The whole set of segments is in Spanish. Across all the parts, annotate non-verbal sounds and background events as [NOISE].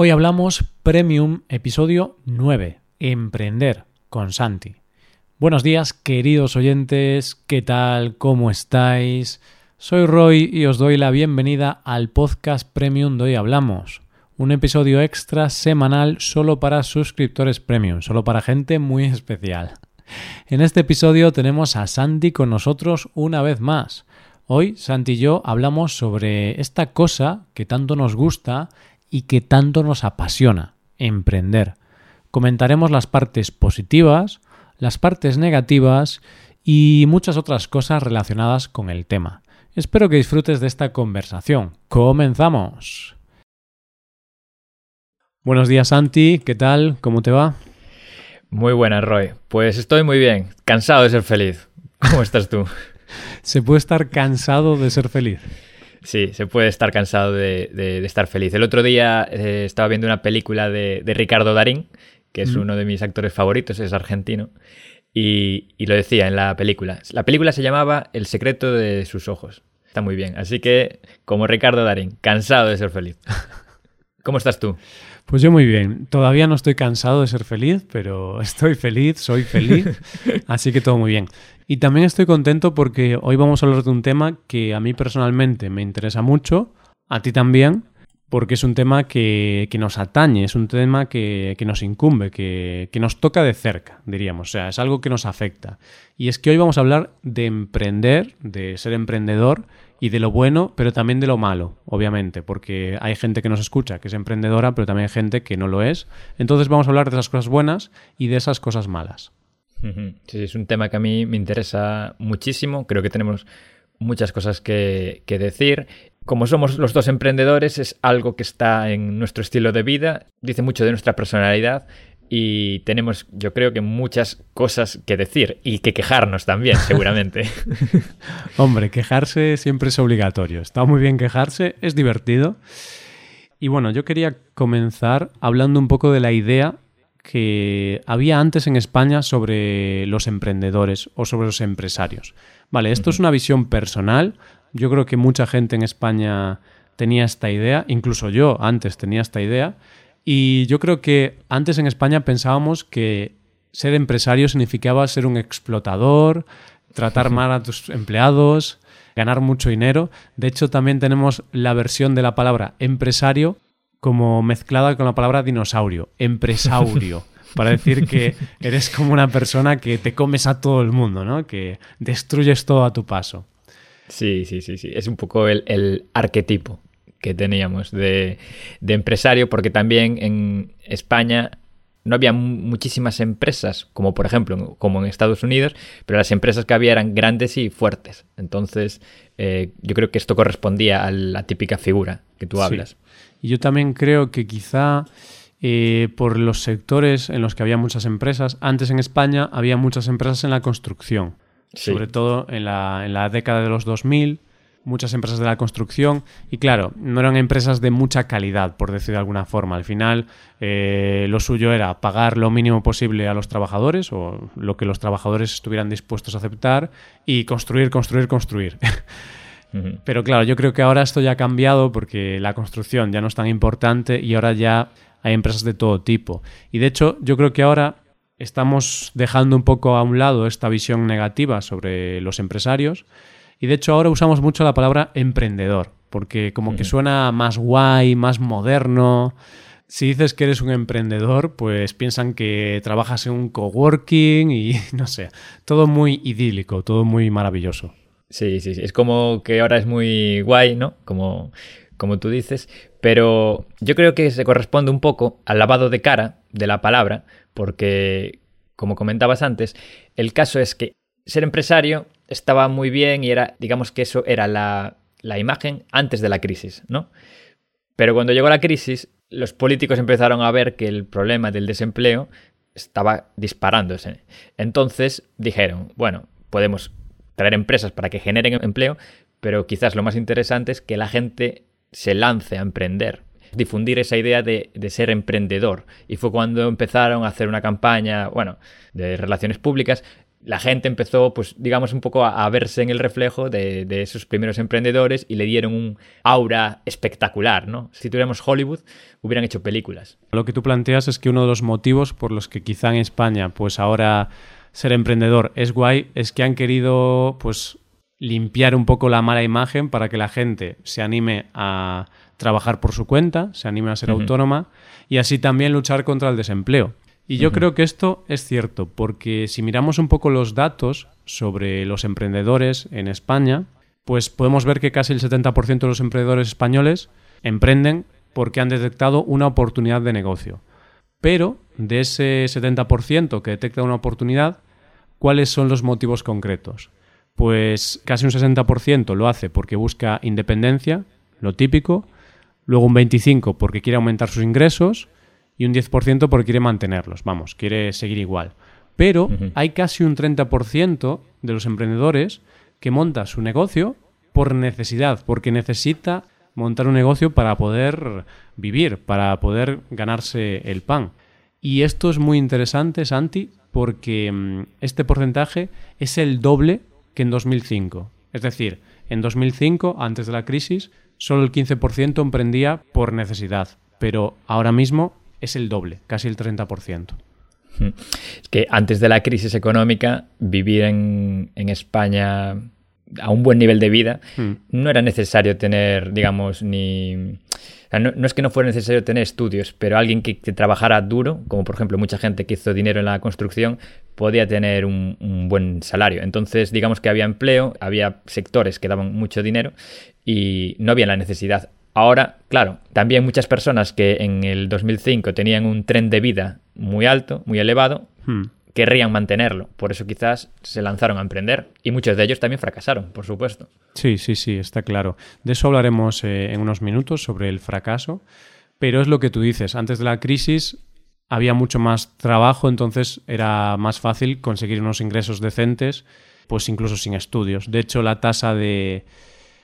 Hoy hablamos Premium, episodio 9, Emprender con Santi. Buenos días, queridos oyentes, ¿qué tal? ¿Cómo estáis? Soy Roy y os doy la bienvenida al podcast Premium de Hoy Hablamos, un episodio extra semanal solo para suscriptores Premium, solo para gente muy especial. En este episodio tenemos a Santi con nosotros una vez más. Hoy Santi y yo hablamos sobre esta cosa que tanto nos gusta y que tanto nos apasiona, emprender. Comentaremos las partes positivas, las partes negativas y muchas otras cosas relacionadas con el tema. Espero que disfrutes de esta conversación. ¡Comenzamos! Buenos días Santi, ¿qué tal? ¿Cómo te va? Muy buenas, Roy. Pues estoy muy bien, cansado de ser feliz. ¿Cómo estás tú? [LAUGHS] ¿Se puede estar cansado de ser feliz? Sí, se puede estar cansado de, estar feliz. El otro día eh, estaba viendo una película de, Ricardo Darín, que es uno de mis actores favoritos, es argentino, y, lo decía en la película. La película se llamaba El secreto de sus ojos. Está muy bien. Así que, como Ricardo Darín, cansado de ser feliz. [LAUGHS] ¿Cómo estás tú? Pues yo muy bien. Todavía no estoy cansado de ser feliz, pero [LAUGHS] estoy feliz, soy feliz, [LAUGHS] así que todo muy bien. Y también estoy contento porque hoy vamos a hablar de un tema que a mí personalmente me interesa mucho, a ti también, porque es un tema que, nos atañe, es un tema que, nos incumbe, que, que, nos toca de cerca, diríamos. O sea, es algo que nos afecta. Y es que hoy vamos a hablar de emprender, de ser emprendedor y de lo bueno, pero también de lo malo, obviamente, porque hay gente que nos escucha que es emprendedora, pero también hay gente que no lo es. Entonces vamos a hablar de esas cosas buenas y de esas cosas malas. Sí, es un tema que a mí me interesa muchísimo. Creo que tenemos muchas cosas que, decir. Como somos los dos emprendedores, es algo que está en nuestro estilo de vida, dice mucho de nuestra personalidad y tenemos, yo creo que muchas cosas que decir y que quejarnos también, [LAUGHS] seguramente. [LAUGHS] Hombre, quejarse siempre es obligatorio. Está muy bien quejarse, es divertido. Y bueno, yo quería comenzar hablando un poco de la idea que había antes en España sobre los emprendedores o sobre los empresarios. Vale, esto es una visión personal. Yo creo que mucha gente en España tenía esta idea, incluso yo antes tenía esta idea. Y yo creo que antes en España pensábamos que ser empresario significaba ser un explotador, tratar [LAUGHS] mal a tus empleados, ganar mucho dinero. De hecho, también tenemos la versión de la palabra empresario como mezclada con la palabra dinosaurio, empresaurio, [LAUGHS] para decir que eres como una persona que te comes a todo el mundo, ¿no? Que destruyes todo a tu paso. Sí, sí, sí, sí. Es un poco el, arquetipo que teníamos de, empresario, porque también en España no había muchísimas empresas, como por ejemplo, como en Estados Unidos, pero las empresas que había eran grandes y fuertes. Entonces, eh, yo creo que esto correspondía a la típica figura que tú hablas. Y yo también creo que quizá eh, por los sectores en los que había muchas empresas, antes en España había muchas empresas en la construcción, sobre todo en la, en la década de los 2000 muchas empresas de la construcción y claro, no eran empresas de mucha calidad, por decir de alguna forma. Al final, eh, lo suyo era pagar lo mínimo posible a los trabajadores o lo que los trabajadores estuvieran dispuestos a aceptar y construir, construir, construir. [LAUGHS] Pero claro, yo creo que ahora esto ya ha cambiado porque la construcción ya no es tan importante y ahora ya hay empresas de todo tipo. Y de hecho, yo creo que ahora estamos dejando un poco a un lado esta visión negativa sobre los empresarios y de hecho ahora usamos mucho la palabra emprendedor porque como que suena más guay, más moderno. Si dices que eres un emprendedor, pues piensan que trabajas en un coworking y [LAUGHS] no sé, todo muy idílico, todo muy maravilloso. Sí, sí, sí. Es como que ahora es muy guay, ¿no? Como, como tú dices. Pero yo creo que se corresponde un poco al lavado de cara de la palabra, porque, como comentabas antes, el caso es que ser empresario estaba muy bien y era, digamos que eso era la, la imagen antes de la crisis, ¿no? Pero cuando llegó la crisis, los políticos empezaron a ver que el problema del desempleo estaba disparándose. Entonces dijeron, bueno, podemos traer empresas para que generen empleo, pero quizás lo más interesante es que la gente se lance a emprender, difundir esa idea de, ser emprendedor. Y fue cuando empezaron a hacer una campaña, bueno, de relaciones públicas, la gente empezó, pues, digamos, un poco a, verse en el reflejo de, esos primeros emprendedores y le dieron un aura espectacular, ¿no? Si tuviéramos Hollywood, hubieran hecho películas. Lo que tú planteas es que uno de los motivos por los que quizá en España, pues ahora ser emprendedor es guay, es que han querido, pues, limpiar un poco la mala imagen para que la gente se anime a trabajar por su cuenta, se anime a ser autónoma y así también luchar contra el desempleo. Y yo creo que esto es cierto, porque si miramos un poco los datos sobre los emprendedores en España, pues podemos ver que casi el 70% de los emprendedores españoles emprenden porque han detectado una oportunidad de negocio. Pero de ese 70% que detecta una oportunidad, ¿cuáles son los motivos concretos? Pues casi un 60% lo hace porque busca independencia, lo típico, luego un 25% porque quiere aumentar sus ingresos y un 10% porque quiere mantenerlos, vamos, quiere seguir igual. Pero hay casi un 30% de los emprendedores que monta su negocio por necesidad, porque necesita montar un negocio para poder vivir, para poder ganarse el pan. Y esto es muy interesante, Santi, porque mm, este porcentaje es el doble que en 2005. Es decir, en 2005, antes de la crisis, solo el 15% emprendía por necesidad, pero ahora mismo es el doble, casi el 30%. Hmm. Es que antes de la crisis económica, vivir en, España a un buen nivel de vida, hmm. no era necesario tener, digamos, ni... no, es que no fuera necesario tener estudios, pero alguien que, trabajara duro, como por ejemplo mucha gente que hizo dinero en la construcción, podía tener un, un, buen salario. Entonces, digamos que había empleo, había sectores que daban mucho dinero y no había la necesidad Ahora, claro, también muchas personas que en el 2005 tenían un tren de vida muy alto, muy elevado, hmm. querrían mantenerlo. Por eso quizás se lanzaron a emprender. Y muchos de ellos también fracasaron, por supuesto. Sí, sí, sí, está claro. De eso hablaremos eh, en unos minutos sobre el fracaso. Pero es lo que tú dices, antes de la crisis había mucho más trabajo, entonces era más fácil conseguir unos ingresos decentes, pues incluso sin estudios. De hecho, la tasa de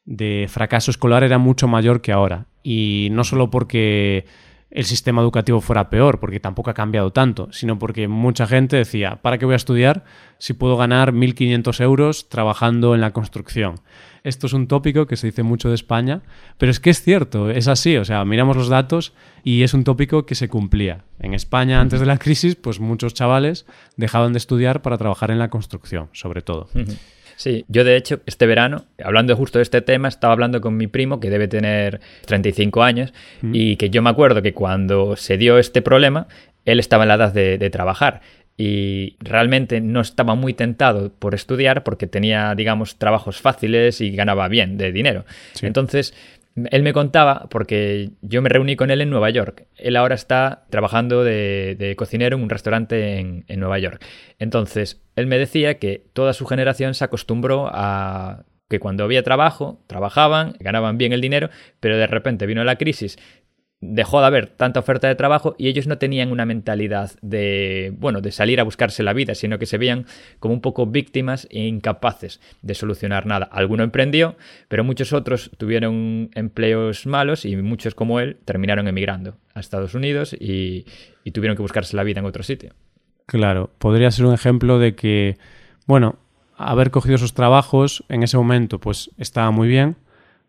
de fracaso escolar era mucho mayor que ahora. Y no solo porque el sistema educativo fuera peor, porque tampoco ha cambiado tanto, sino porque mucha gente decía, ¿para qué voy a estudiar si puedo ganar 1.500 euros trabajando en la construcción? Esto es un tópico que se dice mucho de España, pero es que es cierto, es así, o sea, miramos los datos y es un tópico que se cumplía. En España, antes de la crisis, pues muchos chavales dejaban de estudiar para trabajar en la construcción, sobre todo. Sí, yo de hecho este verano, hablando justo de este tema, estaba hablando con mi primo que debe tener 35 años mm. y que yo me acuerdo que cuando se dio este problema, él estaba en la edad de, trabajar y realmente no estaba muy tentado por estudiar porque tenía, digamos, trabajos fáciles y ganaba bien de dinero. Entonces, él me contaba, porque yo me reuní con él en Nueva York. Él ahora está trabajando de, cocinero en un restaurante en, Nueva York. Entonces, él me decía que toda su generación se acostumbró a que cuando había trabajo, trabajaban, ganaban bien el dinero, pero de repente vino la crisis, dejó de haber tanta oferta de trabajo y ellos no tenían una mentalidad de, bueno, de salir a buscarse la vida, sino que se veían como un poco víctimas e incapaces de solucionar nada. Alguno emprendió, pero muchos otros tuvieron empleos malos y muchos como él terminaron emigrando a Estados Unidos y, y tuvieron que buscarse la vida en otro sitio. Claro, podría ser un ejemplo de que, bueno, haber cogido esos trabajos en ese momento pues estaba muy bien,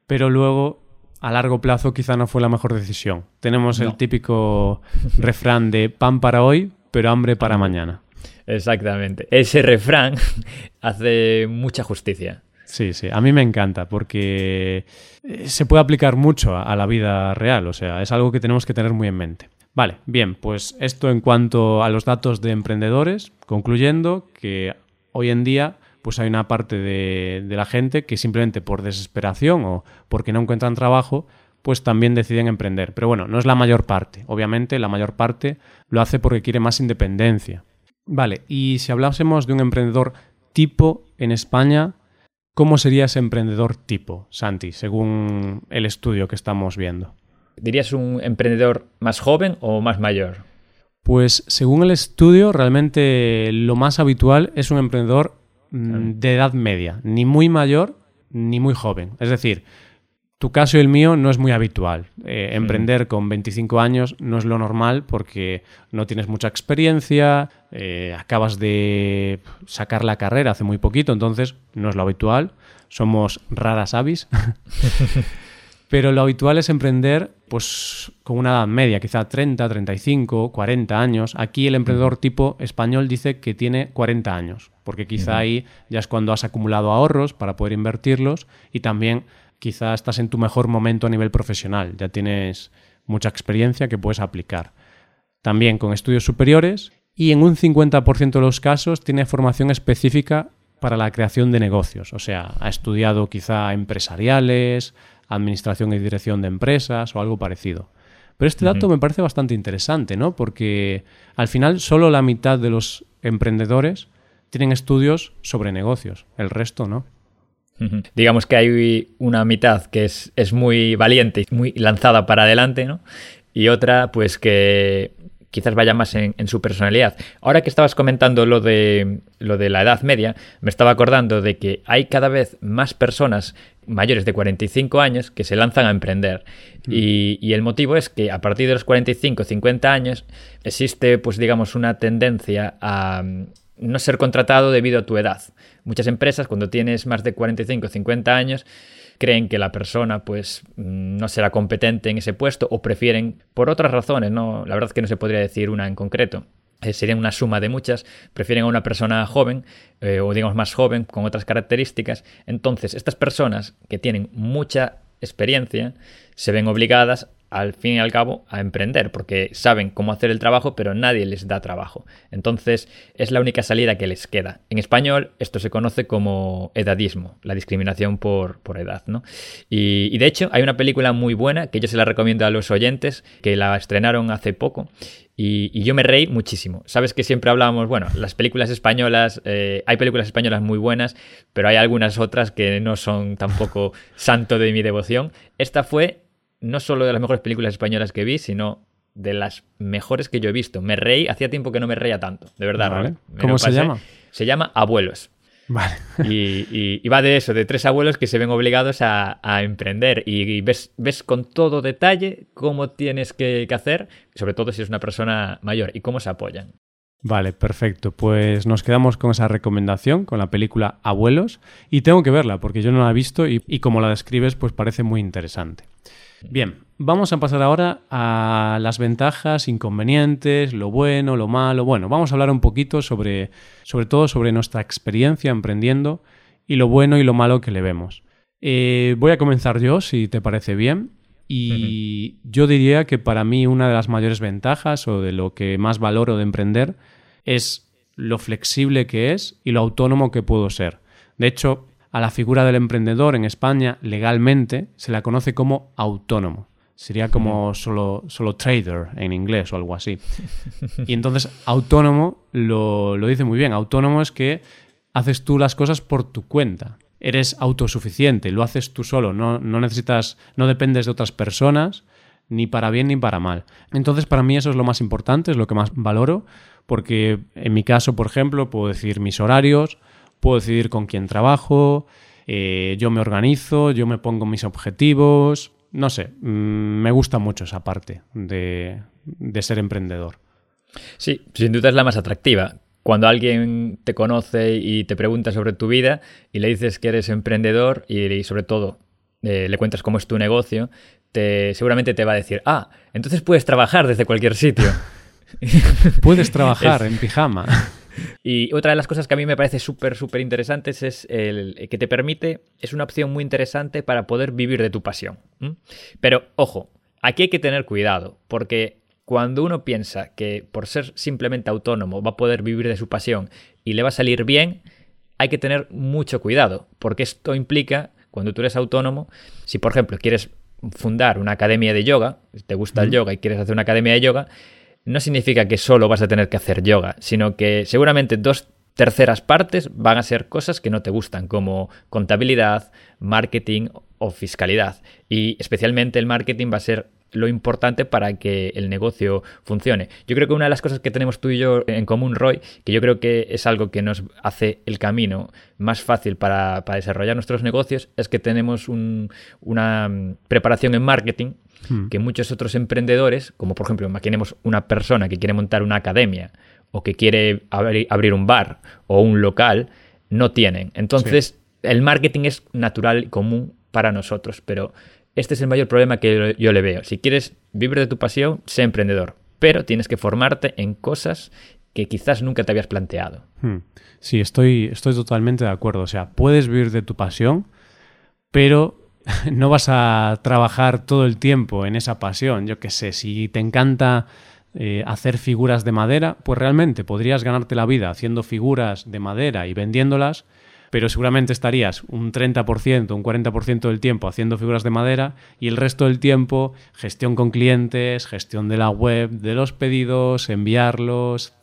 pero luego a largo plazo quizá no fue la mejor decisión. Tenemos el típico [LAUGHS] refrán de pan para hoy, pero hambre para mañana. Exactamente. Ese refrán [LAUGHS] hace mucha justicia. Sí, sí, a mí me encanta porque eh, se puede aplicar mucho a la vida real, o sea, es algo que tenemos que tener muy en mente. Vale, bien, pues esto en cuanto a los datos de emprendedores, concluyendo que hoy en día pues hay una parte de, la gente que simplemente por desesperación o porque no encuentran trabajo, pues también deciden emprender. Pero bueno, no es la mayor parte. Obviamente la mayor parte lo hace porque quiere más independencia. Vale, y si hablásemos de un emprendedor tipo en España, ¿cómo sería ese emprendedor tipo, Santi, según el estudio que estamos viendo? ¿Dirías un emprendedor más joven o más mayor? Pues según el estudio, realmente lo más habitual es un emprendedor Mm, de edad media, ni muy mayor ni muy joven. Es decir, tu caso y el mío no es muy habitual. Eh, emprender con 25 años no es lo normal porque no tienes mucha experiencia, eh, acabas de sacar la carrera hace muy poquito, entonces no es lo habitual. Somos raras avis. [LAUGHS] Pero lo habitual es emprender pues con una edad media, quizá 30, 35, 40 años. Aquí el emprendedor tipo español dice que tiene 40 años, porque quizá ahí ya es cuando has acumulado ahorros para poder invertirlos y también quizá estás en tu mejor momento a nivel profesional, ya tienes mucha experiencia que puedes aplicar. También con estudios superiores y en un 50% de los casos tiene formación específica para la creación de negocios, o sea, ha estudiado quizá empresariales, administración y dirección de empresas o algo parecido. Pero este dato me parece bastante interesante, ¿no? Porque al final solo la mitad de los emprendedores tienen estudios sobre negocios, el resto no. Digamos que hay una mitad que es, es muy valiente y muy lanzada para adelante, ¿no? Y otra, pues que quizás vaya más en, su personalidad. Ahora que estabas comentando lo de, lo de la edad media, me estaba acordando de que hay cada vez más personas mayores de 45 años que se lanzan a emprender. Mm. Y, y, el motivo es que a partir de los 45, 50 años existe, pues digamos, una tendencia a no ser contratado debido a tu edad. Muchas empresas, cuando tienes más de 45 o 50 años, creen que la persona pues mm, no será competente en ese puesto o prefieren por otras razones, no, la verdad es que no se podría decir una en concreto. Eh, sería una suma de muchas, prefieren a una persona joven eh, o digamos más joven con otras características. Entonces, estas personas que tienen mucha experiencia se ven obligadas al fin y al cabo a emprender, porque saben cómo hacer el trabajo, pero nadie les da trabajo. Entonces es la única salida que les queda. En español esto se conoce como edadismo, la discriminación por, por edad. ¿no? Y, de hecho hay una película muy buena que yo se la recomiendo a los oyentes, que la estrenaron hace poco. Y, yo me reí muchísimo. Sabes que siempre hablábamos, bueno, las películas españolas, eh, hay películas españolas muy buenas, pero hay algunas otras que no son tampoco santo de mi devoción. Esta fue no solo de las mejores películas españolas que vi, sino de las mejores que yo he visto. Me reí, hacía tiempo que no me reía tanto, de verdad. ¿Cómo se llama? Se llama Abuelos. Vale. y, va de eso, de tres abuelos que se ven obligados a, emprender y, ves, ves, con todo detalle cómo tienes que, que, hacer, sobre todo si es una persona mayor, y cómo se apoyan. Vale, perfecto. Pues nos quedamos con esa recomendación, con la película Abuelos, y tengo que verla porque yo no la he visto y, y como la describes, pues parece muy interesante. Bien, vamos a pasar ahora a las ventajas, inconvenientes, lo bueno, lo malo. Bueno, vamos a hablar un poquito sobre, sobre todo sobre nuestra experiencia emprendiendo y lo bueno y lo malo que le vemos. Eh, voy a comenzar yo, si te parece bien. Y yo diría que para mí una de las mayores ventajas o de lo que más valoro de emprender es lo flexible que es y lo autónomo que puedo ser. De hecho, a la figura del emprendedor en España legalmente se la conoce como autónomo. Sería como solo, solo trader en inglés o algo así. Y entonces autónomo lo, dice muy bien. Autónomo es que haces tú las cosas por tu cuenta. Eres autosuficiente, lo haces tú solo, no, no necesitas, no dependes de otras personas, ni para bien ni para mal. Entonces, para mí eso es lo más importante, es lo que más valoro, porque en mi caso, por ejemplo, puedo decir mis horarios, puedo decidir con quién trabajo, eh, yo me organizo, yo me pongo mis objetivos, no sé, mm, me gusta mucho esa parte de, ser emprendedor. Sí, sin duda es la más atractiva. Cuando alguien te conoce y te pregunta sobre tu vida y le dices que eres emprendedor y, sobre todo eh, le cuentas cómo es tu negocio, te, seguramente te va a decir, ah, entonces puedes trabajar desde cualquier sitio. [LAUGHS] puedes trabajar [LAUGHS] en pijama. [LAUGHS] Y otra de las cosas que a mí me parece súper, súper interesantes es el que te permite, es una opción muy interesante para poder vivir de tu pasión. Pero, ojo, aquí hay que tener cuidado, porque cuando uno piensa que por ser simplemente autónomo va a poder vivir de su pasión y le va a salir bien, hay que tener mucho cuidado, porque esto implica, cuando tú eres autónomo, si por ejemplo quieres fundar una academia de yoga, te gusta el yoga y quieres hacer una academia de yoga, no significa que solo vas a tener que hacer yoga, sino que seguramente dos terceras partes van a ser cosas que no te gustan, como contabilidad, marketing o fiscalidad. Y especialmente el marketing va a ser lo importante para que el negocio funcione. Yo creo que una de las cosas que tenemos tú y yo en común, Roy, que yo creo que es algo que nos hace el camino más fácil para, desarrollar nuestros negocios, es que tenemos una preparación en marketing hmm. que muchos otros emprendedores, como por ejemplo, imaginemos una persona que quiere montar una academia o que quiere abrir un bar o un local, no tienen. Entonces, el marketing es natural y común para nosotros, pero este es el mayor problema que yo le veo. Si quieres vivir de tu pasión, sé emprendedor, pero tienes que formarte en cosas que quizás nunca te habías planteado. Hmm. Sí, estoy, estoy totalmente de acuerdo. O sea, puedes vivir de tu pasión, pero [LAUGHS] no vas a trabajar todo el tiempo en esa pasión. Yo qué sé, si te encanta eh, hacer figuras de madera, pues realmente podrías ganarte la vida haciendo figuras de madera y vendiéndolas, pero seguramente estarías un 30%, un 40% del tiempo haciendo figuras de madera y el resto del tiempo gestión con clientes, gestión de la web, de los pedidos, enviarlos.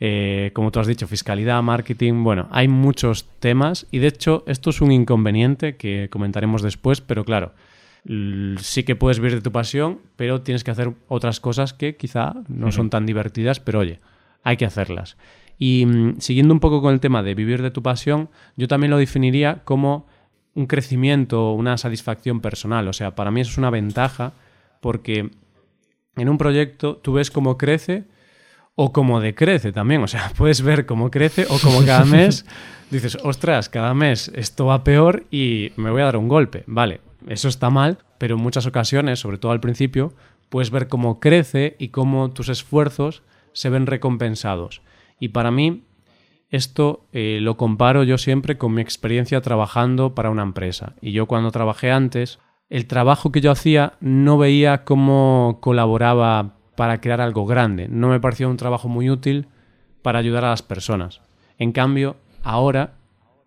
Eh, como tú has dicho, fiscalidad, marketing, bueno, hay muchos temas y de hecho esto es un inconveniente que comentaremos después, pero claro, sí que puedes vivir de tu pasión, pero tienes que hacer otras cosas que quizá no son tan divertidas, pero oye, hay que hacerlas. Y mm, siguiendo un poco con el tema de vivir de tu pasión, yo también lo definiría como un crecimiento, una satisfacción personal. O sea, para mí eso es una ventaja porque en un proyecto tú ves cómo crece o cómo decrece también. O sea, [LAUGHS] puedes ver cómo crece o cómo cada [LAUGHS] mes dices, ostras, cada mes esto va peor y me voy a dar un golpe. Vale, eso está mal, pero en muchas ocasiones, sobre todo al principio, puedes ver cómo crece y cómo tus esfuerzos se ven recompensados. Y para mí, esto eh, lo comparo yo siempre con mi experiencia trabajando para una empresa. Y yo cuando trabajé antes, el trabajo que yo hacía no veía cómo colaboraba para crear algo grande. No me parecía un trabajo muy útil para ayudar a las personas. En cambio, ahora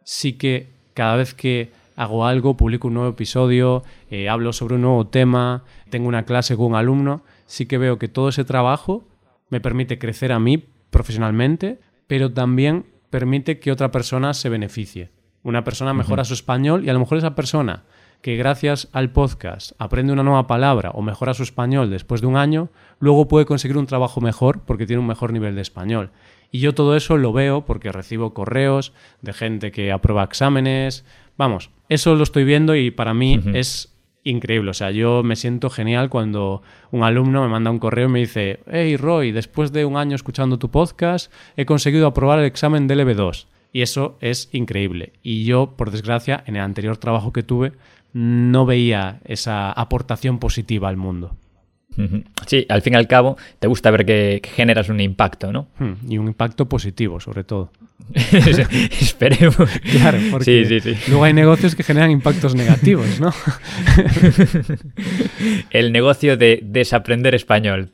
sí que cada vez que hago algo, publico un nuevo episodio, eh, hablo sobre un nuevo tema, tengo una clase con un alumno, sí que veo que todo ese trabajo me permite crecer a mí profesionalmente, pero también permite que otra persona se beneficie. Una persona mejora su español y a lo mejor esa persona que gracias al podcast aprende una nueva palabra o mejora su español después de un año, luego puede conseguir un trabajo mejor porque tiene un mejor nivel de español. Y yo todo eso lo veo porque recibo correos de gente que aprueba exámenes. Vamos, eso lo estoy viendo y para mí es increíble. O sea, yo me siento genial cuando un alumno me manda un correo y me dice, hey Roy, después de un año escuchando tu podcast, he conseguido aprobar el examen del EB2. Y eso es increíble. Y yo, por desgracia, en el anterior trabajo que tuve, no veía esa aportación positiva al mundo. Sí, al fin y al cabo, te gusta ver que, generas un impacto, ¿no? Hmm, y un impacto positivo, sobre todo. [LAUGHS] Esperemos. Claro, porque luego hay negocios que generan impactos negativos, ¿no? [LAUGHS] El negocio de desaprender español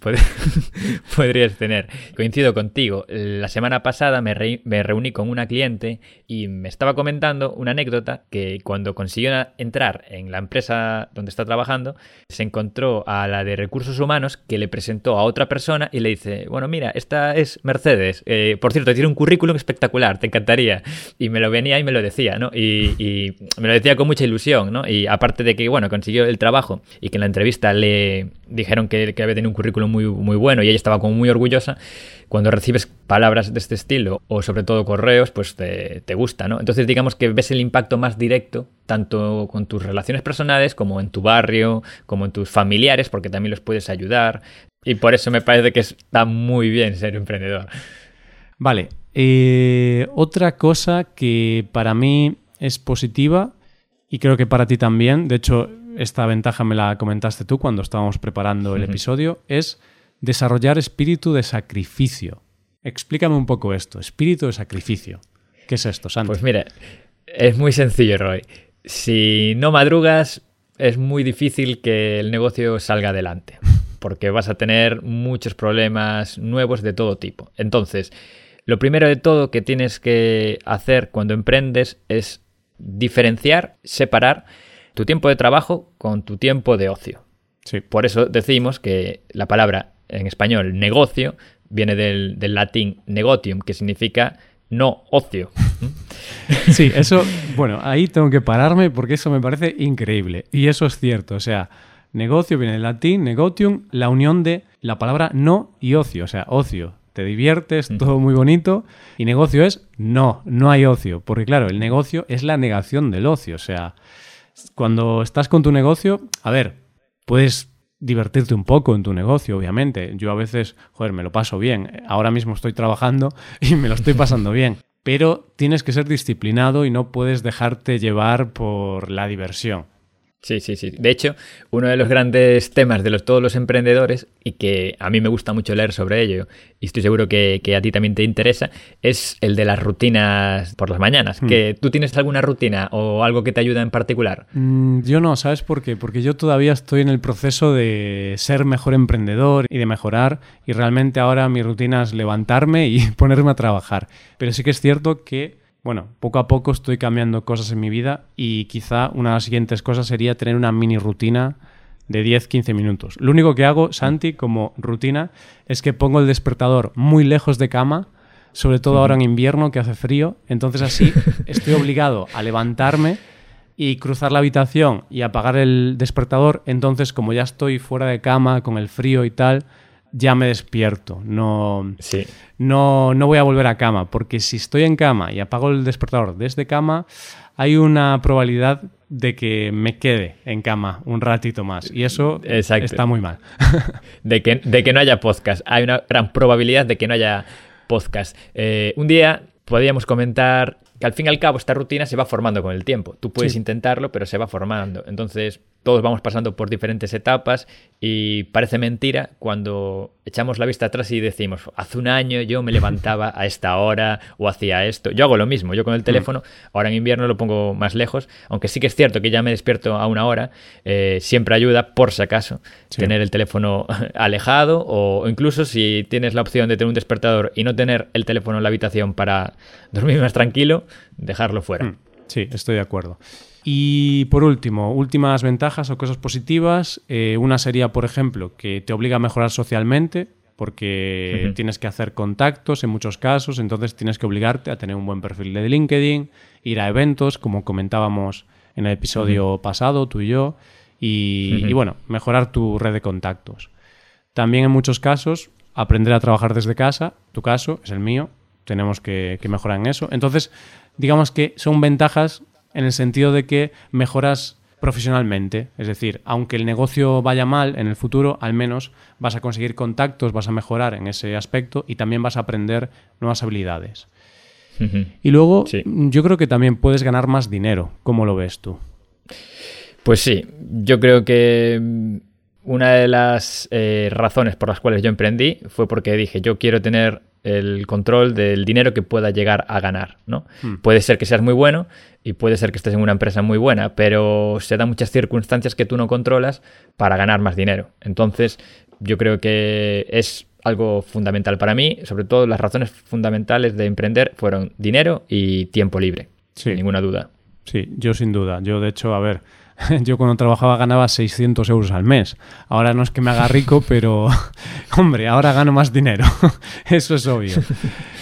[LAUGHS] podrías tener. Coincido contigo. La semana pasada me, reuní con una cliente y me estaba comentando una anécdota que cuando consiguió entrar en la empresa donde está trabajando, se encontró a la de recursos humanos que le presentó a otra persona y le dice, bueno, mira, esta es Mercedes. Eh, por cierto, tiene un currículum espectacular, te encantaría. Y me lo venía y me lo decía, ¿no? Y, me lo decía con mucha ilusión, ¿no? Y aparte de que, bueno, consiguió el trabajo y que en la entrevista le dijeron que, que había tenido un currículum muy, muy bueno y ella estaba como muy orgullosa, cuando recibes palabras de este estilo o sobre todo correos, pues te, te, gusta, ¿no? Entonces digamos que ves el impacto más directo tanto con tus relaciones personales como en tu barrio, como en tus familiares, porque también los puedes ayudar. Y por eso me parece que está muy bien ser emprendedor. Vale. Eh, otra cosa que para mí es positiva y creo que para ti también, de hecho esta ventaja me la comentaste tú cuando estábamos preparando el episodio, es desarrollar espíritu de sacrificio. Explícame un poco esto, espíritu de sacrificio. ¿Qué es esto, Santi? Pues mira, es muy sencillo, Roy. Si no madrugas, es muy difícil que el negocio salga adelante, porque vas a tener muchos problemas nuevos de todo tipo. Entonces, lo primero de todo que tienes que hacer cuando emprendes es diferenciar, separar tu tiempo de trabajo con tu tiempo de ocio. Sí. Por eso decimos que la palabra en español negocio viene del, latín negotium, que significa no ocio. [LAUGHS] Sí, eso, bueno, ahí tengo que pararme porque eso me parece increíble. Y eso es cierto, o sea, Negocio viene del latín, negotium, la unión de la palabra no y ocio, o sea, ocio. Te diviertes, todo muy bonito, y negocio es no, no hay ocio, porque claro, el negocio es la negación del ocio, o sea, cuando estás con tu negocio, a ver, puedes divertirte un poco en tu negocio, obviamente. Yo a veces, joder, me lo paso bien. Ahora mismo estoy trabajando [LAUGHS] y me lo estoy pasando bien. Pero tienes que ser disciplinado y no puedes dejarte llevar por la diversión. Sí, sí, sí. De hecho, uno de los grandes temas de los, todos los emprendedores, y que a mí me gusta mucho leer sobre ello, y estoy seguro que, a ti también te interesa, es el de las rutinas por las mañanas. Hmm. Que ¿Tú tienes alguna rutina o algo que te ayuda en particular? Mm, yo no, ¿sabes por qué? Porque yo todavía estoy en el proceso de ser mejor emprendedor y de mejorar, y realmente ahora mi rutina es levantarme y [LAUGHS] ponerme a trabajar. Pero sí que es cierto que bueno, poco a poco estoy cambiando cosas en mi vida y quizá una de las siguientes cosas sería tener una mini rutina de 10-15 minutos. Lo único que hago, Santi, como rutina, es que pongo el despertador muy lejos de cama, sobre todo ahora en invierno que hace frío, entonces así [LAUGHS] estoy obligado a levantarme y cruzar la habitación y apagar el despertador, entonces como ya estoy fuera de cama con el frío y tal, ya me despierto. No, no, no voy a volver a cama, porque si estoy en cama y apago el despertador desde cama, hay una probabilidad de que me quede en cama un ratito más. Y eso está muy mal. [LAUGHS] de, que, de que no haya podcast. Hay una gran probabilidad de que no haya podcast. Eh, un día podríamos comentar que al fin y al cabo esta rutina se va formando con el tiempo. Tú puedes intentarlo, pero se va formando. Entonces, todos vamos pasando por diferentes etapas y parece mentira cuando echamos la vista atrás y decimos, hace un año yo me levantaba a esta hora o hacía esto. Yo hago lo mismo, yo con el mm. teléfono, ahora en invierno lo pongo más lejos, aunque sí que es cierto que ya me despierto a una hora, eh, siempre ayuda, por si acaso, tener el teléfono [LAUGHS] alejado o incluso si tienes la opción de tener un despertador y no tener el teléfono en la habitación para dormir más tranquilo, dejarlo fuera. Mm. Sí, estoy de acuerdo. Y por último, últimas ventajas o cosas positivas. Eh, una sería, por ejemplo, que te obliga a mejorar socialmente, porque tienes que hacer contactos en muchos casos, entonces tienes que obligarte a tener un buen perfil de LinkedIn, ir a eventos, como comentábamos en el episodio pasado, tú y yo, y, bueno, mejorar tu red de contactos. También en muchos casos, aprender a trabajar desde casa, tu caso es el mío, tenemos que mejorar en eso. Entonces, digamos que son ventajas en el sentido de que mejoras profesionalmente. Es decir, aunque el negocio vaya mal en el futuro, al menos vas a conseguir contactos, vas a mejorar en ese aspecto y también vas a aprender nuevas habilidades. Y luego yo creo que también puedes ganar más dinero. ¿Cómo lo ves tú? Pues sí, yo creo que una de las eh, razones por las cuales yo emprendí fue porque dije, yo quiero tener el control del dinero que pueda llegar a ganar, ¿no? Hmm. Puede ser que seas muy bueno y puede ser que estés en una empresa muy buena, pero se dan muchas circunstancias que tú no controlas para ganar más dinero. Entonces, yo creo que es algo fundamental para mí, sobre todo las razones fundamentales de emprender fueron dinero y tiempo libre, sin ninguna duda. Sí, yo sin duda. Yo, de hecho, a ver, [LAUGHS] yo cuando trabajaba ganaba 600 euros al mes. Ahora no es que me haga rico, [LAUGHS] pero [LAUGHS] hombre, ahora gano más dinero. Eso es obvio.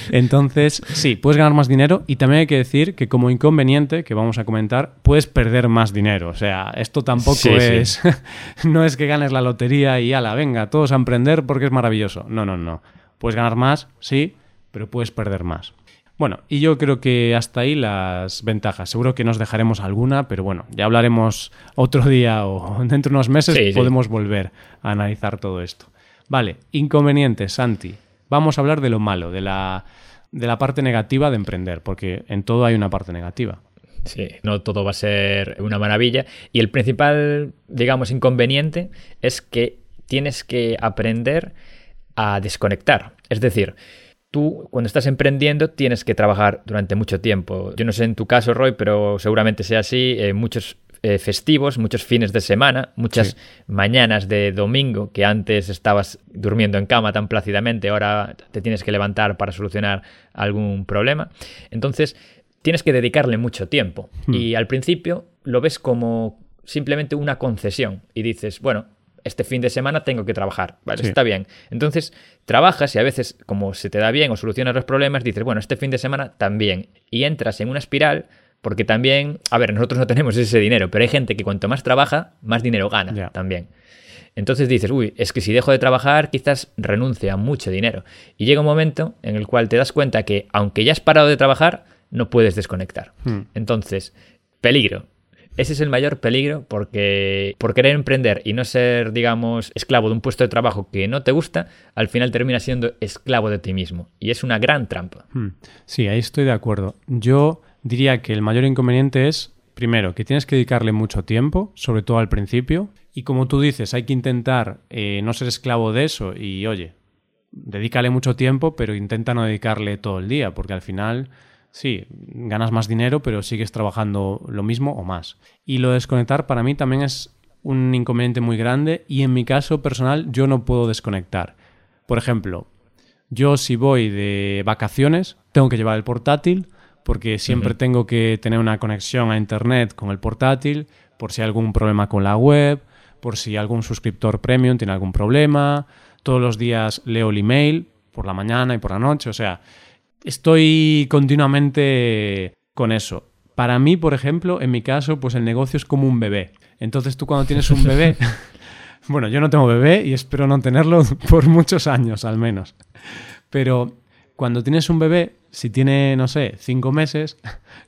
Entonces, sí, puedes ganar más dinero y también hay que decir que como inconveniente, que vamos a comentar, puedes perder más dinero. O sea, esto tampoco es... no es que ganes la lotería y ala, venga, todos a emprender porque es maravilloso. No, no, no. Puedes ganar más, sí, pero puedes perder más. Bueno, y yo creo que hasta ahí las ventajas. Seguro que nos dejaremos alguna, pero bueno, ya hablaremos otro día o [LAUGHS] dentro de unos meses podemos volver a analizar todo esto. Vale, inconvenientes, Santi. Vamos a hablar de lo malo, de la, de la parte negativa de emprender, porque en todo hay una parte negativa. Sí, no todo va a ser una maravilla. Y el principal, digamos, inconveniente es que tienes que aprender a desconectar. Es decir, tú cuando estás emprendiendo tienes que trabajar durante mucho tiempo. Yo no sé en tu caso, Roy, pero seguramente sea así. Eh, muchos eh, festivos, muchos fines de semana, muchas mañanas de domingo que antes estabas durmiendo en cama tan plácidamente, ahora te tienes que levantar para solucionar algún problema. Entonces, tienes que dedicarle mucho tiempo. Hmm. Y al principio lo ves como simplemente una concesión y dices, bueno, este fin de semana tengo que trabajar, ¿vale? Está bien. Entonces, trabajas y a veces, como se te da bien o solucionas los problemas, dices, bueno, este fin de semana también. Y entras en una espiral Porque también, a ver, nosotros no tenemos ese dinero, pero hay gente que cuanto más trabaja, más dinero gana también. Entonces dices, uy, es que si dejo de trabajar, quizás renuncie a mucho dinero. Y llega un momento en el cual te das cuenta que, aunque ya has parado de trabajar, no puedes desconectar. Hmm. Entonces, peligro. Ese es el mayor peligro porque por querer emprender y no ser, digamos, esclavo de un puesto de trabajo que no te gusta, al final terminas siendo esclavo de ti mismo. Y es una gran trampa. Hmm. Sí, ahí estoy de acuerdo. Yo diría que el mayor inconveniente es, primero, que tienes que dedicarle mucho tiempo, sobre todo al principio. Y como tú dices, hay que intentar eh, no ser esclavo de eso y, oye, dedícale mucho tiempo, pero intenta no dedicarle todo el día, porque al final sí, ganas más dinero, pero sigues trabajando lo mismo o más. Y lo de desconectar para mí también es un inconveniente muy grande y en mi caso personal yo no puedo desconectar. Por ejemplo, yo si voy de vacaciones tengo que llevar el portátil porque siempre tengo que tener una conexión a internet con el portátil por si hay algún problema con la web, por si algún suscriptor premium tiene algún problema. Todos los días leo el email por la mañana y por la noche, o sea, estoy continuamente con eso. Para mí, por ejemplo, en mi caso, pues el negocio es como un bebé. Entonces tú cuando tienes un bebé, [LAUGHS] bueno, yo no tengo bebé y espero no tenerlo [LAUGHS] por muchos años al menos. Pero cuando tienes un bebé, si tiene, no sé, cinco meses,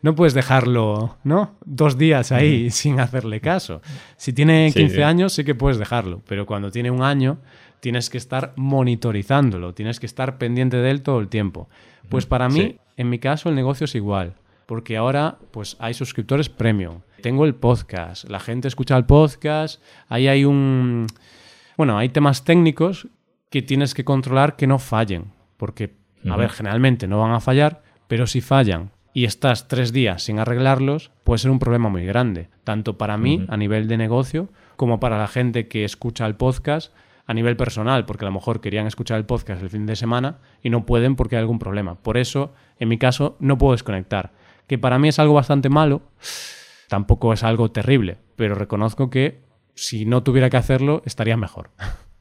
no puedes dejarlo, ¿no? Dos días ahí sin hacerle caso. Si tiene 15 años, sí que puedes dejarlo, pero cuando tiene un año, tienes que estar monitorizándolo, tienes que estar pendiente de él todo el tiempo. Pues para mí, en mi caso, el negocio es igual, porque ahora pues hay suscriptores premium. Tengo el podcast, la gente escucha el podcast, ahí hay un... Bueno, hay temas técnicos que tienes que controlar que no fallen, porque, a ver, generalmente no van a fallar, pero si fallan. Y estás tres días sin arreglarlos, puede ser un problema muy grande, tanto para mí a nivel de negocio como para la gente que escucha el podcast a nivel personal, porque a lo mejor querían escuchar el podcast el fin de semana y no pueden porque hay algún problema. Por eso, en mi caso, no puedo desconectar. Que para mí es algo bastante malo, tampoco es algo terrible, pero reconozco que si no tuviera que hacerlo, estaría mejor. [LAUGHS]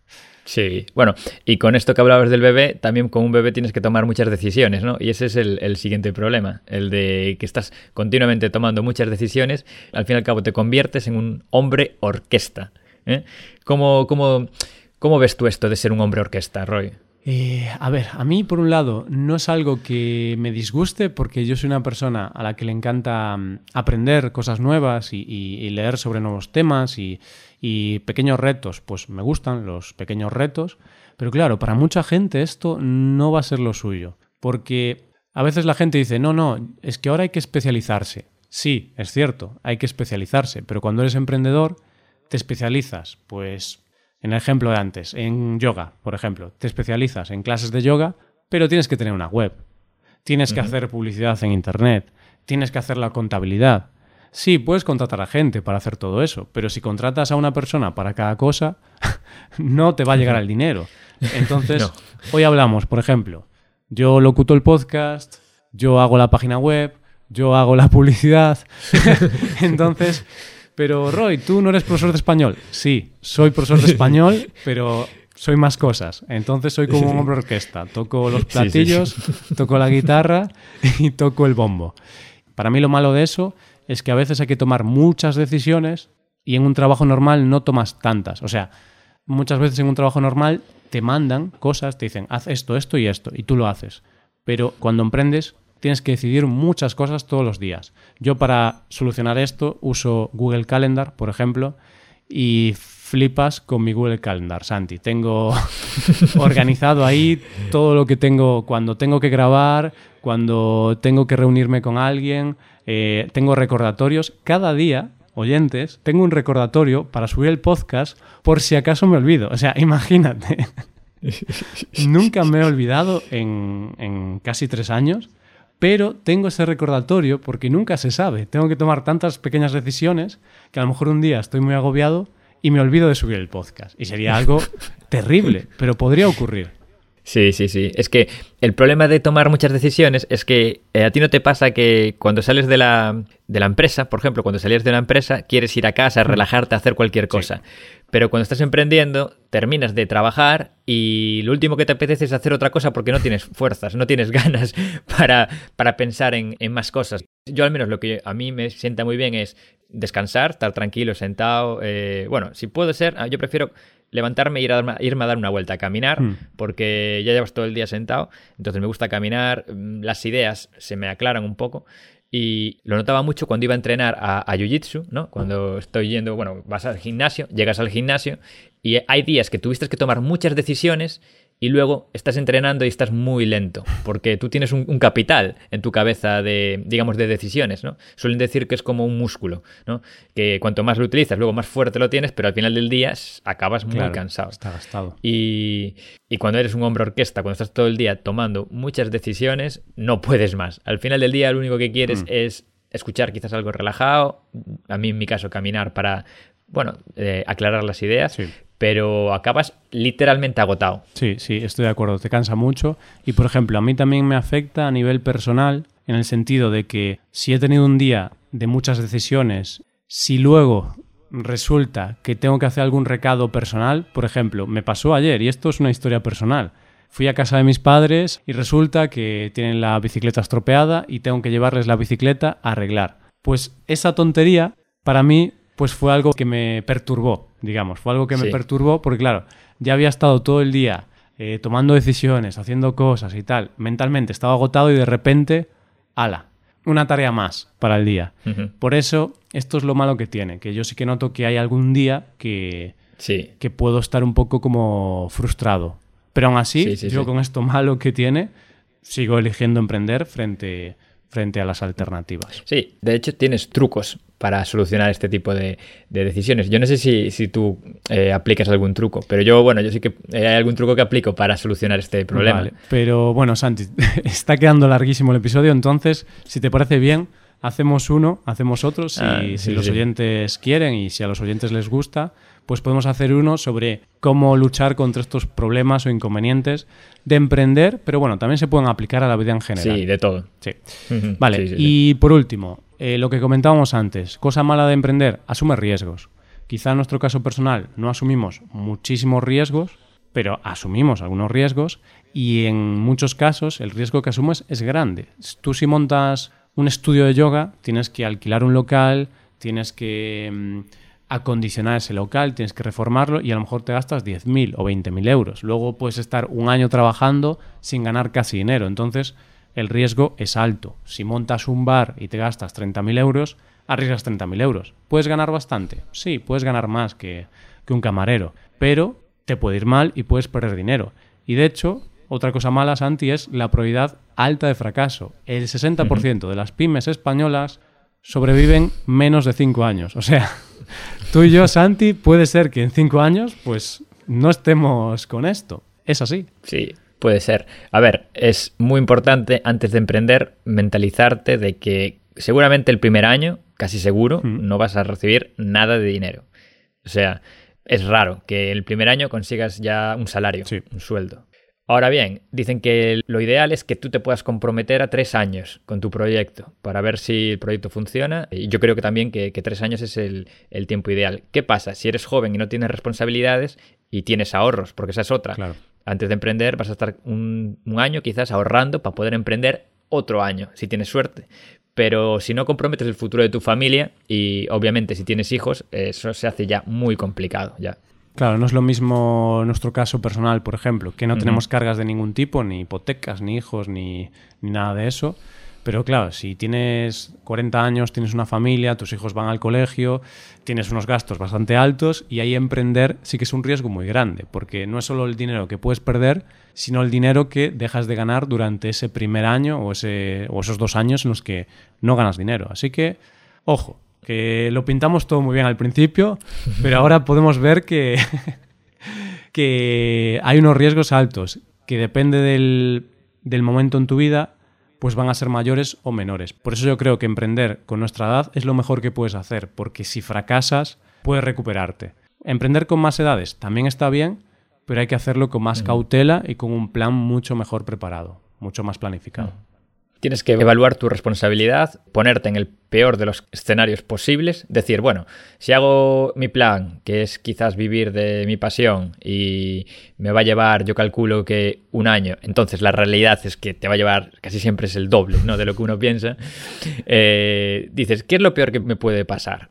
Sí, bueno, y con esto que hablabas del bebé, también con un bebé tienes que tomar muchas decisiones, ¿no? Y ese es el, siguiente problema, el de que estás continuamente tomando muchas decisiones, al fin y al cabo te conviertes en un hombre orquesta. ¿eh? Como, como ¿Cómo ves tú esto de ser un hombre orquesta, Roy? Eh, a ver, a mí por un lado no es algo que me disguste porque yo soy una persona a la que le encanta mm, aprender cosas nuevas y, leer sobre nuevos temas y, pequeños retos, pues me gustan los pequeños retos, pero claro, para mucha gente esto no va a ser lo suyo, porque a veces la gente dice, no, no, es que ahora hay que especializarse. Sí, es cierto, hay que especializarse, pero cuando eres emprendedor te especializas, pues en el ejemplo de antes, en yoga, por ejemplo, te especializas en clases de yoga, pero tienes que tener una web. Tienes que hacer publicidad en Internet. Tienes que hacer la contabilidad. Sí, puedes contratar a gente para hacer todo eso, pero si contratas a una persona para cada cosa, [LAUGHS] no te va a llegar el dinero. [LAUGHS] Entonces, hoy hablamos, por ejemplo, yo locuto el podcast, yo hago la página web, yo hago la publicidad. [LAUGHS] Entonces, pero Roy, ¿tú no eres profesor de español? Sí, soy profesor de español, [LAUGHS] pero soy más cosas. Entonces soy como un hombre orquesta. Toco los platillos, [LAUGHS] toco la guitarra y toco el bombo. Para mí lo malo de eso es que a veces hay que tomar muchas decisiones y en un trabajo normal no tomas tantas. O sea, muchas veces en un trabajo normal te mandan cosas, te dicen, haz esto, esto y esto, y tú lo haces. Pero cuando emprendes tienes que decidir muchas cosas todos los días. Yo para solucionar esto uso Google Calendar, por ejemplo, y flipas con mi Google Calendar, Santi. Tengo [LAUGHS] organizado ahí todo lo que tengo cuando tengo que grabar, cuando tengo que reunirme con alguien, eh, tengo recordatorios. Cada día, oyentes, tengo un recordatorio para subir el podcast por si acaso me olvido. O sea, [LAUGHS] imagínate. [LAUGHS] Nunca me he olvidado en, en casi tres años pero tengo ese recordatorio porque nunca se sabe. Tengo que tomar tantas pequeñas decisiones que a lo mejor un día estoy muy agobiado y me olvido de subir el podcast. Y sería algo [LAUGHS] terrible, pero podría ocurrir. Sí, sí, sí. Es que el problema de tomar muchas decisiones es que eh, a ti no te pasa que cuando sales de la, de la empresa, por ejemplo, cuando salías de la empresa, quieres ir a casa, mm. relajarte, hacer cualquier cosa. Pero cuando estás emprendiendo, terminas de trabajar y lo último que te apetece es hacer otra cosa porque no tienes fuerzas, no tienes [LAUGHS] ganas para, para pensar en, más cosas. Yo al menos lo que a mí me sienta muy bien es descansar, estar tranquilo, sentado. Eh, bueno, si puede ser, yo prefiero levantarme e ir a irme a dar una vuelta, a caminar, hmm. porque ya llevas todo el día sentado, entonces me gusta caminar, mm, las ideas se me aclaran un poco y lo notaba mucho cuando iba a entrenar a, a Jiu-Jitsu, ¿no? Cuando estoy yendo, bueno, vas al gimnasio, llegas al gimnasio y hay días que tuviste que tomar muchas decisiones y luego estás entrenando y estás muy lento, porque tú tienes un, capital en tu cabeza de, digamos, de decisiones, ¿no? Suelen decir que es como un músculo, ¿no? Que cuanto más lo utilizas, luego más fuerte lo tienes, pero al final del día acabas muy cansado. Está gastado. Y, y cuando eres un hombre orquesta, cuando estás todo el día tomando muchas decisiones, no puedes más. Al final del día lo único que quieres mm. es escuchar quizás algo relajado, a mí en mi caso caminar para, bueno, eh, aclarar las ideas, sí pero acabas literalmente agotado. Sí, sí, estoy de acuerdo, te cansa mucho. Y por ejemplo, a mí también me afecta a nivel personal, en el sentido de que si he tenido un día de muchas decisiones, si luego resulta que tengo que hacer algún recado personal, por ejemplo, me pasó ayer, y esto es una historia personal. Fui a casa de mis padres y resulta que tienen la bicicleta estropeada y tengo que llevarles la bicicleta a arreglar. Pues esa tontería para mí pues fue algo que me perturbó, digamos, fue algo que me perturbó porque claro, ya había estado todo el día eh, tomando decisiones, haciendo cosas y tal, mentalmente estaba agotado y de repente, ala, una tarea más para el día. Por eso, esto es lo malo que tiene, que yo sí que noto que hay algún día que, sí. que puedo estar un poco como frustrado. Pero aún así, yo con esto malo que tiene, sigo eligiendo emprender frente, frente a las alternativas. Sí, de hecho tienes trucos para solucionar este tipo de, decisiones. Yo no sé si, tú eh, aplicas algún truco, pero yo, bueno, yo sí que hay algún truco que aplico para solucionar este problema. pero bueno, Santi, [LAUGHS] está quedando larguísimo el episodio, entonces, si te parece bien, hacemos uno, hacemos otro, si, ah, los oyentes quieren y si a los oyentes les gusta, pues podemos hacer uno sobre cómo luchar contra estos problemas o inconvenientes de emprender, pero bueno, también se pueden aplicar a la vida en general. Sí, de todo. Sí. Vale, y por último, eh, lo que comentábamos antes, cosa mala de emprender, asume riesgos. Quizá en nuestro caso personal no asumimos muchísimos riesgos, pero asumimos algunos riesgos y en muchos casos el riesgo que asumes es grande. Tú si montas un estudio de yoga, tienes que alquilar un local, tienes que mm, acondicionar ese local, tienes que reformarlo y a lo mejor te gastas 10.000 o 20.000 euros. Luego puedes estar un año trabajando sin ganar casi dinero. Entonces, el riesgo es alto. Si montas un bar y te gastas 30.000 euros, arriesgas 30.000 euros. ¿Puedes ganar bastante? Sí, puedes ganar más que, un camarero, pero te puede ir mal y puedes perder dinero. Y de hecho, otra cosa mala, Santi, es la probabilidad alta de fracaso. El 60% de las pymes españolas sobreviven menos de 5 años. O sea, tú y yo, Santi, puede ser que en 5 años, pues no estemos con esto. Es así. Sí, Puede ser. A ver, es muy importante antes de emprender mentalizarte de que seguramente el primer año, casi seguro, no vas a recibir nada de dinero. O sea, es raro que el primer año consigas ya un salario, un sueldo. Ahora bien, dicen que lo ideal es que tú te puedas comprometer a tres años con tu proyecto para ver si el proyecto funciona. Y yo creo que también que, tres años es el, el, tiempo ideal. ¿Qué pasa? Si eres joven y no tienes responsabilidades y tienes ahorros, porque esa es otra. Claro antes de emprender vas a estar un, año quizás ahorrando para poder emprender otro año, si tienes suerte. Pero si no comprometes el futuro de tu familia y obviamente si tienes hijos, eso se hace ya muy complicado ya. Claro, no es lo mismo nuestro caso personal, por ejemplo, que no tenemos cargas de ningún tipo, ni hipotecas, ni hijos, ni, ni nada de eso. Pero claro, si tienes 40 años, tienes una familia, tus hijos van al colegio, tienes unos gastos bastante altos y ahí emprender sí que es un riesgo muy grande, porque no es solo el dinero que puedes perder, sino el dinero que dejas de ganar durante ese primer año o, ese, o esos dos años en los que no ganas dinero. Así que, ojo, que lo pintamos todo muy bien al principio, [LAUGHS] pero ahora podemos ver que, [LAUGHS] que hay unos riesgos altos, que depende del, del momento en tu vida pues van a ser mayores o menores. Por eso yo creo que emprender con nuestra edad es lo mejor que puedes hacer, porque si fracasas, puedes recuperarte. Emprender con más edades también está bien, pero hay que hacerlo con más cautela y con un plan mucho mejor preparado, mucho más planificado. Tienes que evaluar tu responsabilidad, ponerte en el peor de los escenarios posibles, decir, bueno, si hago mi plan, que es quizás vivir de mi pasión y me va a llevar, yo calculo que un año, entonces la realidad es que te va a llevar, casi siempre es el doble ¿no? de lo que uno piensa, eh, dices, ¿qué es lo peor que me puede pasar?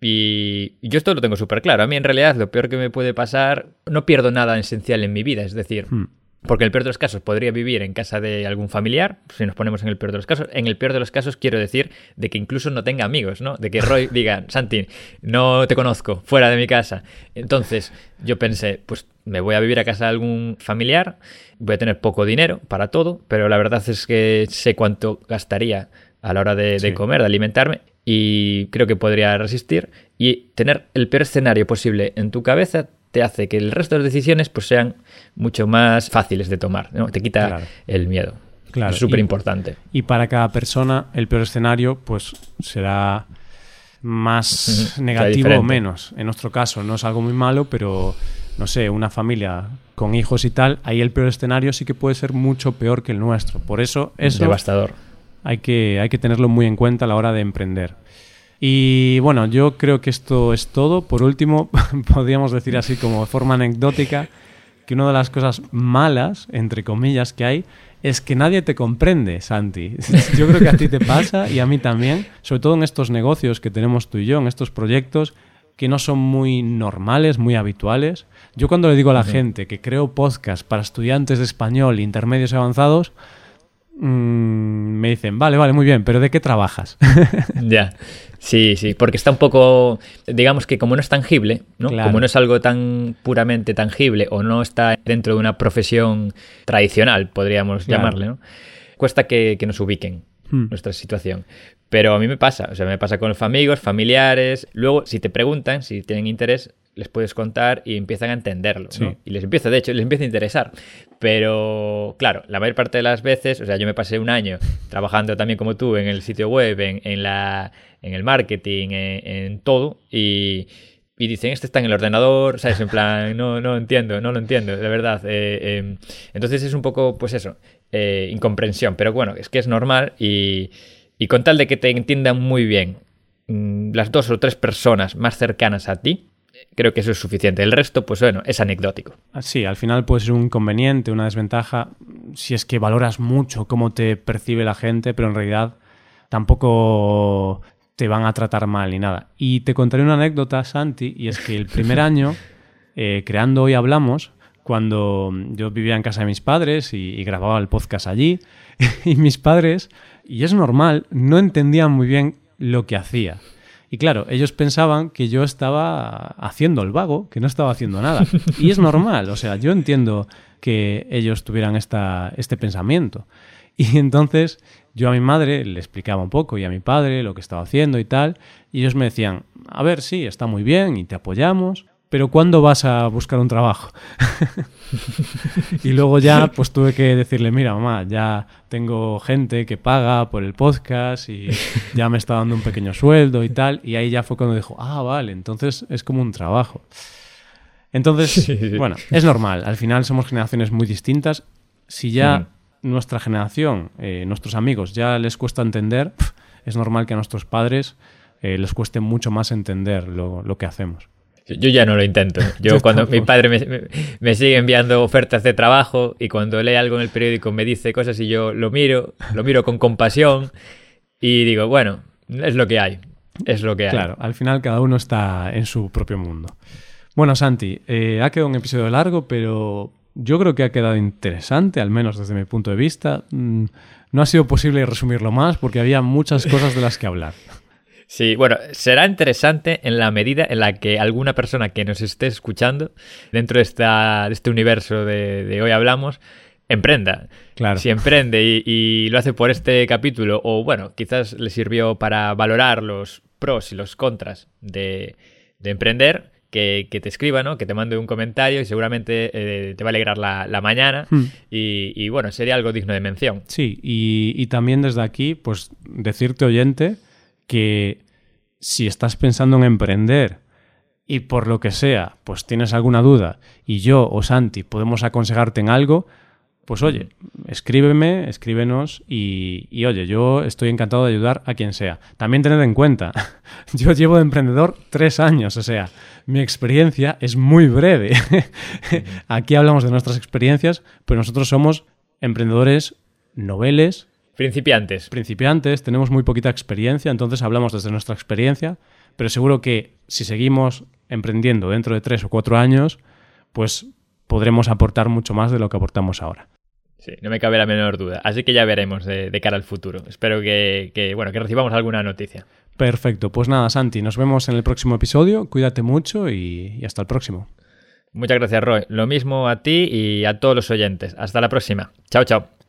Y yo esto lo tengo súper claro. A mí en realidad lo peor que me puede pasar, no pierdo nada esencial en mi vida, es decir... Hmm. Porque en el peor de los casos podría vivir en casa de algún familiar, si nos ponemos en el peor de los casos. En el peor de los casos quiero decir de que incluso no tenga amigos, ¿no? De que Roy [LAUGHS] diga, Santi, no te conozco, fuera de mi casa. Entonces yo pensé, pues me voy a vivir a casa de algún familiar, voy a tener poco dinero para todo, pero la verdad es que sé cuánto gastaría a la hora de, comer, de alimentarme, y creo que podría resistir. Y tener el peor escenario posible en tu cabeza te hace que el resto de las decisiones pues, sean mucho más fáciles de tomar, ¿no? Te quita el miedo. Claro. Es súper importante. Y, para cada persona el peor escenario pues será más [LAUGHS] negativo o menos. En nuestro caso no es algo muy malo, pero no sé, una familia con hijos y tal, ahí el peor escenario sí que puede ser mucho peor que el nuestro. Por eso es devastador. Hay que, hay que tenerlo muy en cuenta a la hora de emprender. Y bueno, yo creo que esto es todo. Por último, [LAUGHS] podríamos decir así como de forma anecdótica, que una de las cosas malas, entre comillas, que hay es que nadie te comprende, Santi. [LAUGHS] Yo creo que a ti te pasa y a mí también, sobre todo en estos negocios que tenemos tú y yo, en estos proyectos que no son muy normales, muy habituales. Yo cuando le digo a la gente que creo podcast para estudiantes de español, intermedios y avanzados, me dicen, vale, vale, muy bien, pero ¿de qué trabajas? [LAUGHS] ya. Sí, sí, porque está un poco, digamos que como no es tangible, ¿no? Como no es algo tan puramente tangible o no está dentro de una profesión tradicional, podríamos llamarle, ¿no? Cuesta que, nos ubiquen hmm. nuestra situación. Pero a mí me pasa, o sea, me pasa con los amigos, familiares. Luego, si te preguntan, si tienen interés, les puedes contar y empiezan a entenderlo. ¿no? Y les empieza, de hecho, les empieza a interesar. Pero, claro, la mayor parte de las veces, o sea, yo me pasé un año trabajando también como tú en el sitio web, en, la, en el marketing, en, todo, y, y, dicen, este está en el ordenador, ¿sabes? En plan, no, no entiendo, no lo entiendo, de verdad. Eh, em, entonces es un poco, pues eso, eh, incomprensión. Pero bueno, es que es normal y, y con tal de que te entiendan muy bien mm, las dos o tres personas más cercanas a ti, creo que eso es suficiente. El resto, pues bueno, es anecdótico. Ah, sí, al final puede ser un inconveniente, una desventaja, si es que valoras mucho cómo te percibe la gente, pero en realidad tampoco te van a tratar mal ni nada. Y te contaré una anécdota, Santi, y es que el primer [LAUGHS] año, eh, creando Hoy Hablamos, cuando yo vivía en casa de mis padres y grababa el podcast allí, [LAUGHS] y mis padres, y es normal, no entendían muy bien lo que hacía. Y claro, ellos pensaban que yo estaba haciendo el vago, que no estaba haciendo nada. Y es normal, o sea, yo entiendo que ellos tuvieran esta, este pensamiento. Y entonces yo a mi madre le explicaba un poco y a mi padre lo que estaba haciendo y tal, y ellos me decían, a ver, sí, está muy bien y te apoyamos, pero ¿cuándo vas a buscar un trabajo? [LAUGHS] y luego ya pues tuve que decirle, mira mamá, ya tengo gente que paga por el podcast y ya me está dando un pequeño sueldo y tal. Y ahí ya fue cuando dijo, ah, vale, entonces es como un trabajo. Entonces, bueno, es normal. Al final somos generaciones muy distintas. Si ya nuestra generación, eh, nuestros amigos, ya les cuesta entender, es normal que a nuestros padres eh, les cueste mucho más entender lo que hacemos. Yo ya no lo intento. [LAUGHS] Yo, cuando mi padre me, sigue enviando ofertas de trabajo y cuando lee algo en el periódico me dice cosas y yo lo miro, lo miro con compasión y digo, bueno, es lo que hay. Es lo que hay. Claro, al final cada uno está en su propio mundo. Bueno, Santi, eh, ha quedado un episodio largo, pero yo creo que ha quedado interesante, al menos desde mi punto de vista. Mm, no ha sido posible resumirlo más porque había muchas cosas de las que hablar. [LAUGHS] Sí, bueno, será interesante en la medida en la que alguna persona que nos esté escuchando dentro de, esta, de este universo de, hoy hablamos emprenda. Claro. Si emprende y, lo hace por este capítulo, o bueno, quizás le sirvió para valorar los pros y los contras de, emprender, que, te escriba, ¿no? Que te mande un comentario y seguramente eh, te va a alegrar la, mañana. Hmm. Y, bueno, sería algo digno de mención. Sí, y, y también desde aquí, pues decirte, oyente, que si estás pensando en emprender y por lo que sea, pues tienes alguna duda y yo o Santi podemos aconsejarte en algo, pues oye, escríbeme, escríbenos y, y, oye, yo estoy encantado de ayudar a quien sea. También tened en cuenta, [LAUGHS] yo llevo de emprendedor tres años, o sea, mi experiencia es muy breve. [LAUGHS] Aquí hablamos de nuestras experiencias, pero nosotros somos emprendedores noveles. Principiantes. Principiantes, tenemos muy poquita experiencia, entonces hablamos desde nuestra experiencia, pero seguro que si seguimos emprendiendo dentro de tres o cuatro años, pues podremos aportar mucho más de lo que aportamos ahora. Sí, no me cabe la menor duda. Así que ya veremos de, cara al futuro. Espero que, bueno, que recibamos alguna noticia. Perfecto. Pues nada, Santi, nos vemos en el próximo episodio. Cuídate mucho y hasta el próximo. Muchas gracias, Roy. Lo mismo a ti y a todos los oyentes. Hasta la próxima. Chao, chao.